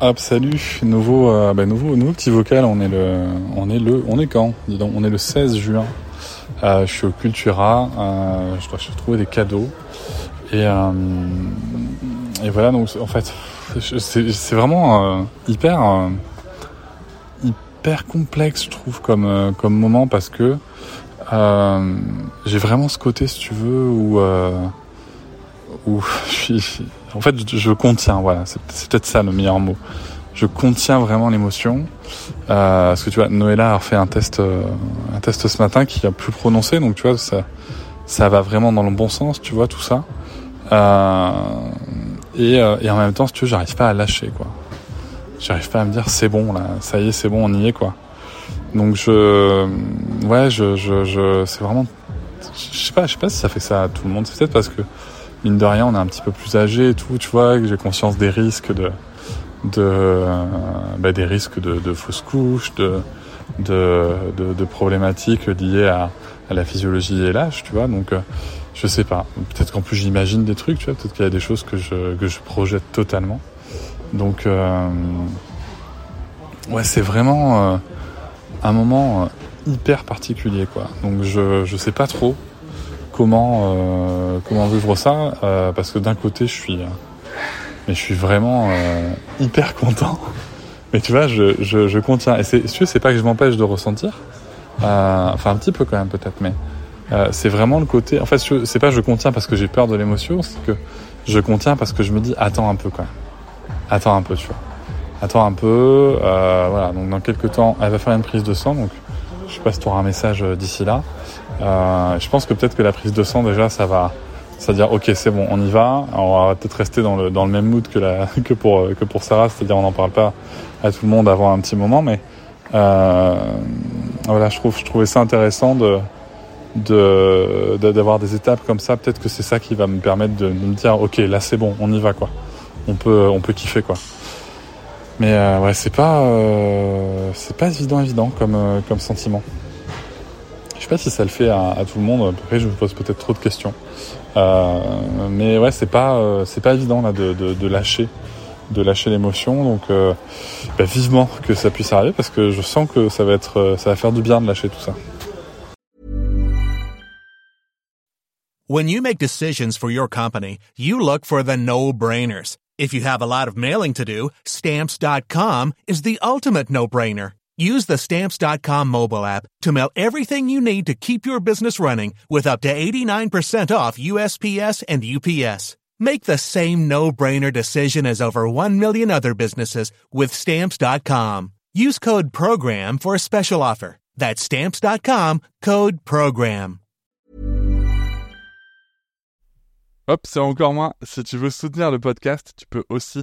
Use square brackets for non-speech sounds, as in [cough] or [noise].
Hop, salut, nouveau, euh, bah, nouveau, nouveau petit vocal. On est le, on est le, on est quand Dis donc, on est le 16 juin. Euh, je suis au Cultura. Euh, je dois trouver des cadeaux. Et, euh, et voilà. Donc, en fait, c'est vraiment euh, hyper, hyper complexe, je trouve, comme, comme moment parce que j'ai vraiment ce côté, si tu veux, où, où je suis en fait, je, contiens, voilà, c'est peut-être ça le meilleur mot. Je contiens vraiment l'émotion. Euh, parce que tu vois, Noëlla a fait un test, euh, un test ce matin qui a plus prononcé, donc tu vois, ça, ça va vraiment dans le bon sens, tu vois, tout ça. Euh, et, euh, et, en même temps, si tu veux, j'arrive pas à lâcher, quoi. J'arrive pas à me dire, c'est bon, là, ça y est, c'est bon, on y est, quoi. Donc je, ouais, je, je, je c'est vraiment, je sais pas, je sais pas si ça fait ça à tout le monde. C'est peut-être parce que mine de rien, on est un petit peu plus âgé et tout, tu vois, j'ai conscience des risques de, de, euh, bah, des risques de, fausses couches, de, de, de, problématiques liées à, à, la physiologie et l'âge, tu vois. Donc, euh, je sais pas. Peut-être qu'en plus j'imagine des trucs, tu vois. Peut-être qu'il y a des choses que je, que je projette totalement. Donc, euh, ouais, c'est vraiment un moment hyper particulier, quoi. Donc, je, je sais pas trop comment euh, comment vivre ça euh, parce que d'un côté je suis euh, mais je suis vraiment euh, hyper content. Mais tu vois je, je, je contiens. Et c'est c'est pas que je m'empêche de ressentir euh, enfin un petit peu quand même peut-être mais c'est vraiment le côté en fait c'est pas je contiens parce que j'ai peur de l'émotion c'est que je contiens parce que je me dis attends un peu quand même. Attends un peu tu vois. Attends un peu voilà. Donc dans quelques temps elle va faire une prise de sang donc je sais pas si tu auras un message d'ici là euh, je pense que peut-être que la prise de sang déjà ça va c'est-à-dire ok c'est bon on y va. On va peut-être rester dans le dans le même mood que la [laughs] que pour que pour Sarah c'est-à-dire on n'en parle pas à tout le monde avant un petit moment mais euh, voilà je trouve je trouvais ça intéressant de de d'avoir des étapes comme ça. Peut-être que c'est ça qui va me permettre de, de, me dire ok là c'est bon on y va quoi. On peut on peut kiffer quoi. Mais euh, ouais c'est pas euh, c'est pas évident évident comme euh, comme sentiment sais pas si ça le fait à, à tout le monde. Après, je me pose peut-être trop de questions. Euh, mais ouais, c'est pas euh, c'est pas évident là de, de, de lâcher de lâcher l'émotion. Donc euh, bah, vivement que ça puisse arriver parce que je sens que ça va être euh, ça va faire du bien de lâcher tout ça. When you make decisions for your company, you look for the no-brainers. If you have a lot of mailing to do, stamps.com is the ultimate no-brainer. Use the Stamps.com mobile app to mail everything you need to keep your business running with up to 89% off USPS and UPS. Make the same no-brainer decision as over 1 million other businesses with Stamps.com. Use code PROGRAM for a special offer. That's Stamps.com, code PROGRAM. Hop, c'est encore moins. Si tu veux soutenir le podcast, tu peux aussi